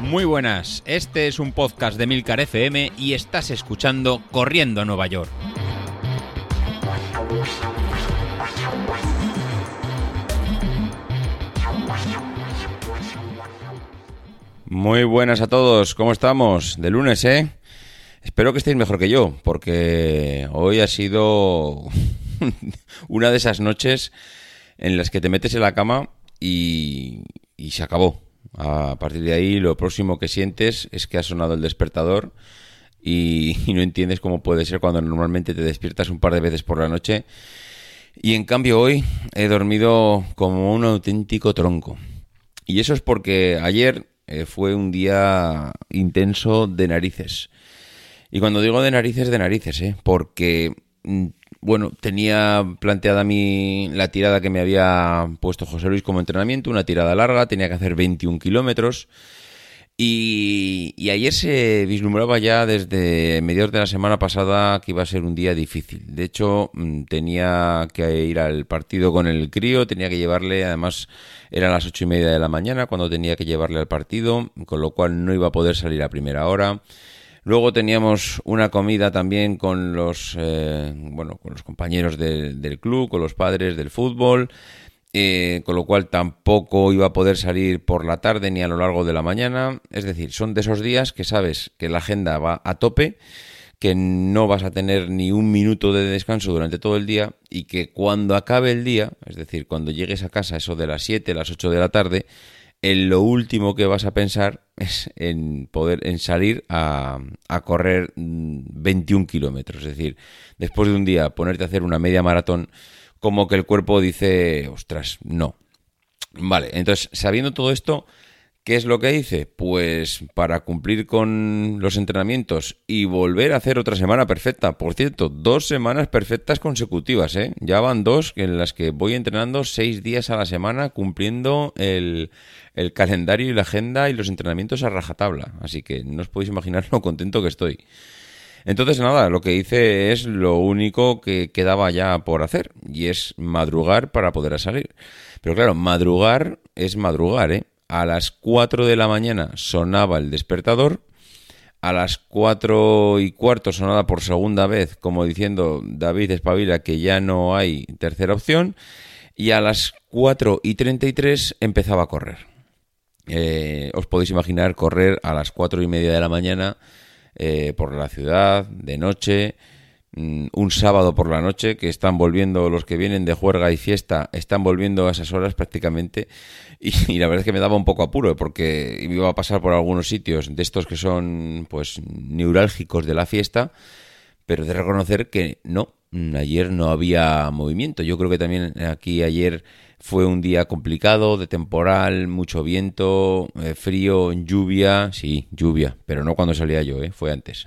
Muy buenas, este es un podcast de Milcar FM y estás escuchando Corriendo a Nueva York. Muy buenas a todos, ¿cómo estamos? De lunes, ¿eh? Espero que estéis mejor que yo, porque hoy ha sido una de esas noches en las que te metes en la cama y, y se acabó. A partir de ahí, lo próximo que sientes es que ha sonado el despertador y, no entiendes cómo puede ser cuando normalmente te despiertas un par de veces por la noche. Y en cambio hoy he dormido como un auténtico tronco. Y eso es porque ayer eh, fue un día intenso de narices. Y cuando digo de narices, de narices, ¿eh? Porque, mm, bueno, tenía planteada mi, la tirada que me había puesto José Luis como entrenamiento, una tirada larga, tenía que hacer 21 kilómetros. Y, y ayer se vislumbraba ya desde mediados de la semana pasada que iba a ser un día difícil. De hecho, mm, tenía que ir al partido con el crío, tenía que llevarle, además eran las ocho y media de la mañana cuando tenía que llevarle al partido, con lo cual no iba a poder salir a primera hora. Luego teníamos una comida también con los, eh, bueno, con los compañeros de- del club, con los padres del fútbol, eh, con lo cual tampoco iba a poder salir por la tarde ni a lo largo de la mañana. Es decir, son de esos días que sabes que la agenda va a tope, que no vas a tener ni un minuto de descanso durante todo el día y que cuando acabe el día, es decir, cuando llegues a casa eso de las 7, las 8 de la tarde, en lo último que vas a pensar es en poder en salir a, a correr mm, 21 kilómetros. Es decir, después de un día ponerte a hacer una media maratón, como que el cuerpo dice, ostras, no. Vale, entonces, sabiendo todo esto, ¿qué es lo que hice? Pues para cumplir con los entrenamientos y volver a hacer otra semana perfecta. Por cierto, dos semanas perfectas consecutivas, ¿eh? Ya van dos en las que voy entrenando seis días a la semana cumpliendo el, calendario y la agenda y los entrenamientos a rajatabla. Así que no os podéis imaginar lo contento que estoy. Entonces, nada, lo que hice es lo único que quedaba ya por hacer, y es madrugar para poder salir. Pero claro, madrugar es madrugar, ¿eh? A las 4 de la mañana sonaba el despertador, a las 4 y cuarto sonaba por segunda vez, como diciendo David espabila que ya no hay tercera opción, y a las 4 y 33 empezaba a correr. Eh, os podéis imaginar correr a las cuatro y media de la mañana eh, por la ciudad, de noche, un sábado por la noche, que están volviendo los que vienen de juerga y fiesta, están volviendo a esas horas prácticamente, y, y la verdad es que me daba un poco apuro, porque iba a pasar por algunos sitios de estos que son pues neurálgicos de la fiesta, pero de reconocer que no, mm, ayer no había movimiento. Yo creo que también aquí ayer fue un día complicado, de temporal, mucho viento, eh, frío, lluvia, sí, lluvia, pero no cuando salía yo, ¿eh? fue antes.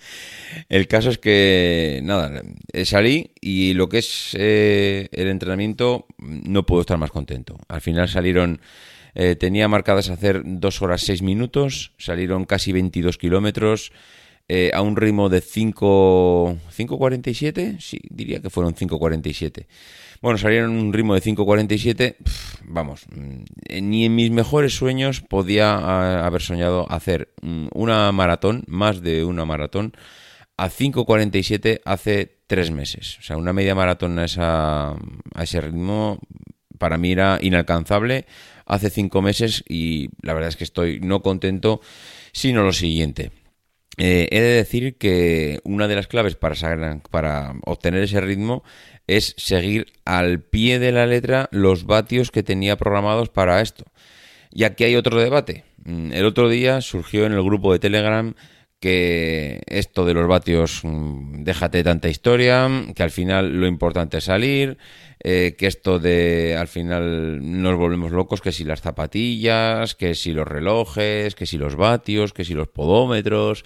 el caso es que, nada, eh, salí y lo que es eh, el entrenamiento no puedo estar más contento. Al final salieron... Eh, tenía marcadas hacer 2 horas 6 minutos, salieron casi 22 kilómetros, eh, a un ritmo de 5, 5.47, sí, diría que fueron 5.47. Bueno, salieron un ritmo de 5.47, pf, vamos, mm, ni en mis mejores sueños podía ah, haber soñado hacer mm, una maratón, más de una maratón, a 5.47 hace tres meses. O sea, una media maratón a, esa, a ese ritmo para mí era inalcanzable hace cinco meses y la verdad es que estoy no contento, sino lo siguiente. Eh, he de decir que una de las claves para, para obtener ese ritmo es seguir al pie de la letra los vatios que tenía programados para esto. Y aquí hay otro debate. Mm, El otro día surgió en el grupo de Telegram que esto de los vatios, mm, déjate tanta historia, que al final lo importante es salir, eh, que esto de al final nos volvemos locos, que si las zapatillas, que si los relojes, que si los vatios, que si los podómetros,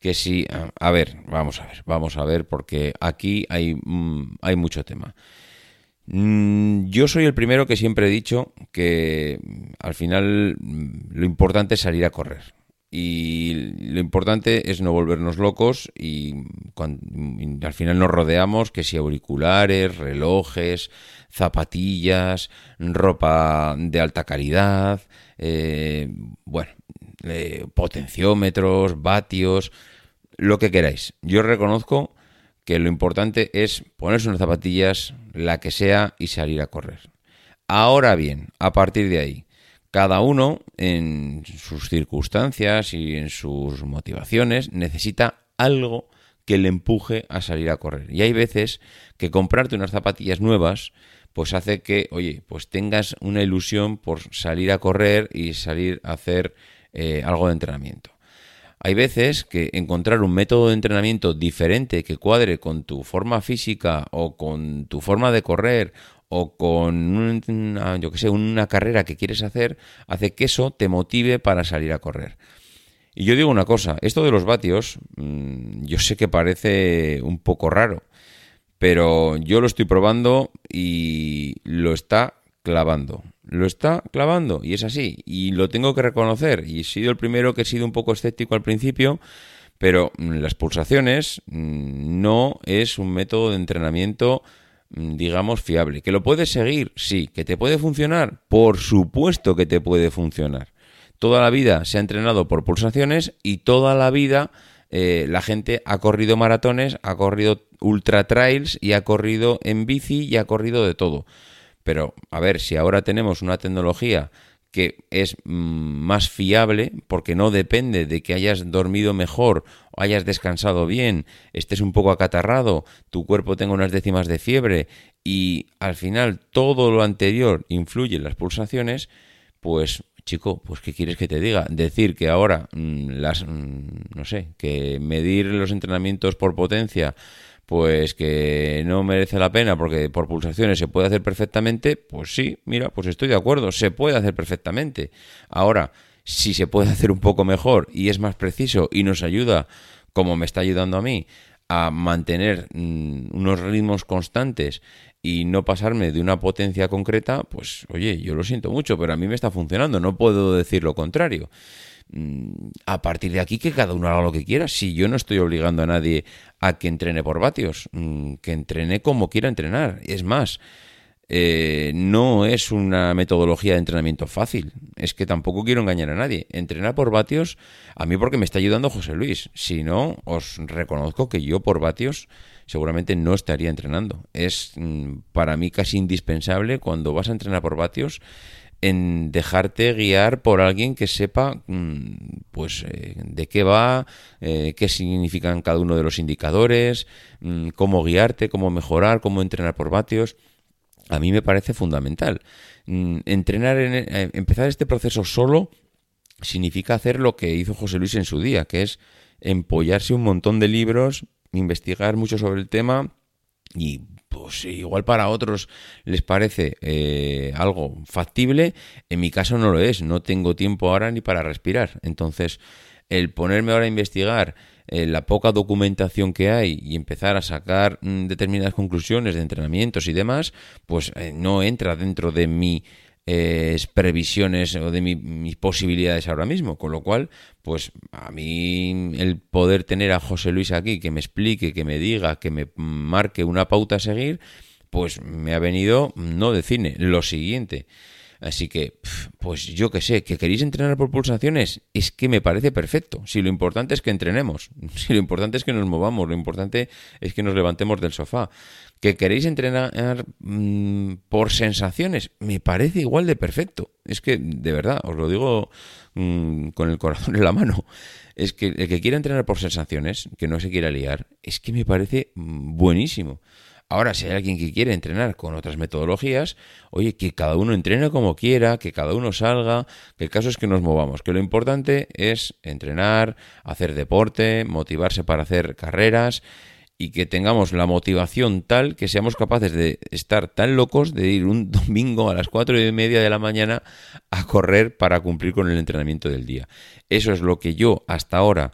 que si... A, ver, vamos a ver, vamos a ver, porque aquí hay, mm, hay mucho tema. Mm, Yo soy el primero que siempre he dicho que al final lo importante es salir a correr. Y lo importante es no volvernos locos y, al final nos rodeamos que si auriculares, relojes, zapatillas, ropa de alta calidad, eh, bueno, eh, potenciómetros, vatios, lo que queráis. Yo reconozco que lo importante es ponerse unas zapatillas, la que sea, y salir a correr. Ahora bien, a partir de ahí, cada uno en sus circunstancias y en sus motivaciones necesita algo que le empuje a salir a correr. Y hay veces que comprarte unas zapatillas nuevas pues hace que, oye, pues tengas una ilusión por salir a correr y salir a hacer eh, algo de entrenamiento. Hay veces que encontrar un método de entrenamiento diferente que cuadre con tu forma física o con tu forma de correr o con una, yo que sé, una carrera que quieres hacer, hace que eso te motive para salir a correr. Y yo digo una cosa, esto de los vatios, mm, yo sé que parece un poco raro, pero yo lo estoy probando y lo está clavando. Lo está clavando y es así. Y lo tengo que reconocer. Y he sido el primero que he sido un poco escéptico al principio, pero mm, las pulsaciones mm, no es un método de entrenamiento digamos, fiable. ¿Que lo puedes seguir? Sí. ¿Que te puede funcionar? Por supuesto que te puede funcionar. Toda la vida se ha entrenado por pulsaciones y toda la vida eh, la gente ha corrido maratones, ha corrido ultra trails y ha corrido en bici y ha corrido de todo. Pero, a ver, si ahora tenemos una tecnología que es mm, más fiable porque no depende de que hayas dormido mejor hayas descansado bien, estés un poco acatarrado, tu cuerpo tenga unas décimas de fiebre y al final todo lo anterior influye en las pulsaciones, pues chico, pues qué quieres que te diga? Decir que ahora mm, las mm, no sé, que medir los entrenamientos por potencia pues que no merece la pena porque por pulsaciones se puede hacer perfectamente, pues sí, mira, pues estoy de acuerdo, se puede hacer perfectamente. Ahora, si se puede hacer un poco mejor y es más preciso y nos ayuda, como me está ayudando a mí, a mantener mm, unos ritmos constantes y no pasarme de una potencia concreta, pues oye, yo lo siento mucho, pero a mí me está funcionando, no puedo decir lo contrario. Mm, a partir de aquí que cada uno haga lo que quiera. Si yo no estoy obligando a nadie a que entrene por vatios, mm, que entrene como quiera entrenar. Es más, eh, no es una metodología de entrenamiento fácil. Es que tampoco quiero engañar a nadie. Entrenar por vatios, a mí porque me está ayudando José Luis. Si no, os reconozco que yo por vatios seguramente no estaría entrenando. Es mm, para mí casi indispensable cuando vas a entrenar por vatios en dejarte guiar por alguien que sepa mm, pues eh, de qué va, eh, qué significan cada uno de los indicadores, mm, cómo guiarte, cómo mejorar, cómo entrenar por vatios. A mí me parece fundamental. Mm, entrenar, en, eh, empezar este proceso solo significa hacer lo que hizo José Luis en su día, que es empollarse un montón de libros, investigar mucho sobre el tema y pues igual para otros les parece eh, algo factible, en mi caso no lo es, no tengo tiempo ahora ni para respirar. Entonces, el ponerme ahora a investigar eh, la poca documentación que hay y empezar a sacar mm, determinadas conclusiones de entrenamientos y demás, pues eh, no entra dentro de mi previsiones o de mis posibilidades ahora mismo. Con lo cual, pues a mí el poder tener a José Luis aquí, que me explique, que me diga, que me marque una pauta a seguir, pues me ha venido no de cine, lo siguiente. Así que, pues yo que sé, que queréis entrenar por pulsaciones, es que me parece perfecto. Si lo importante es que entrenemos, si lo importante es que nos movamos, lo importante es que nos levantemos del sofá. Que queréis entrenar mm, por sensaciones, me parece igual de perfecto. Es que, de verdad, os lo digo mm, con el corazón en la mano. Es que el que quiera entrenar por sensaciones, que no se quiera liar, es que me parece mm, buenísimo. Ahora, si hay alguien que quiere entrenar con otras metodologías, oye, que cada uno entrene como quiera, que cada uno salga, que el caso es que nos movamos, que lo importante es entrenar, hacer deporte, motivarse para hacer carreras y que tengamos la motivación tal que seamos capaces de estar tan locos de ir un domingo a las cuatro y media de la mañana a correr para cumplir con el entrenamiento del día. Eso es lo que yo hasta ahora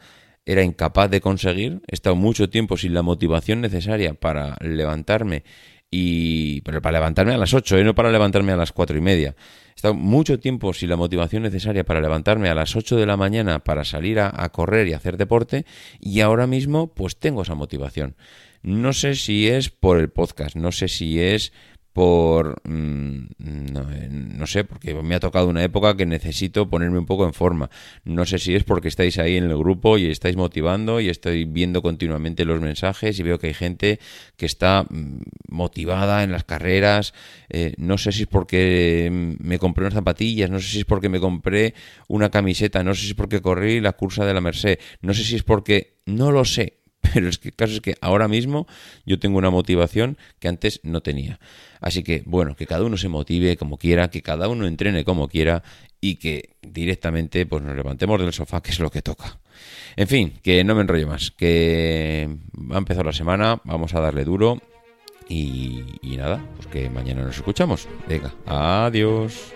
era incapaz de conseguir, he estado mucho tiempo sin la motivación necesaria para levantarme y pero para levantarme a las 8, ¿eh? no para levantarme a las cuatro y media. He estado mucho tiempo sin la motivación necesaria para levantarme a las 8 de la mañana para salir a, a correr y hacer deporte y ahora mismo pues tengo esa motivación. No sé si es por el podcast, no sé si es por mm, eh, no, sé, porque me ha tocado una época que necesito ponerme un poco en forma. No sé si es porque estáis ahí en el grupo y estáis motivando y estoy viendo continuamente los mensajes y veo que hay gente que está mm, motivada en las carreras. Eh, no sé si es porque mm, me compré unas zapatillas, no sé si es porque me compré una camiseta, no sé si es porque corrí la cursa de la Merced, no sé si es porque no lo sé, pero que el caso es que ahora mismo yo tengo una motivación que antes no tenía. Así que, bueno, que cada uno se motive como quiera, que cada uno entrene como quiera y que directamente pues nos levantemos del sofá, que es lo que toca. En fin, que no me enrollo más, que va a empezar la semana, vamos a darle duro y, y nada, pues que mañana nos escuchamos. Venga, adiós.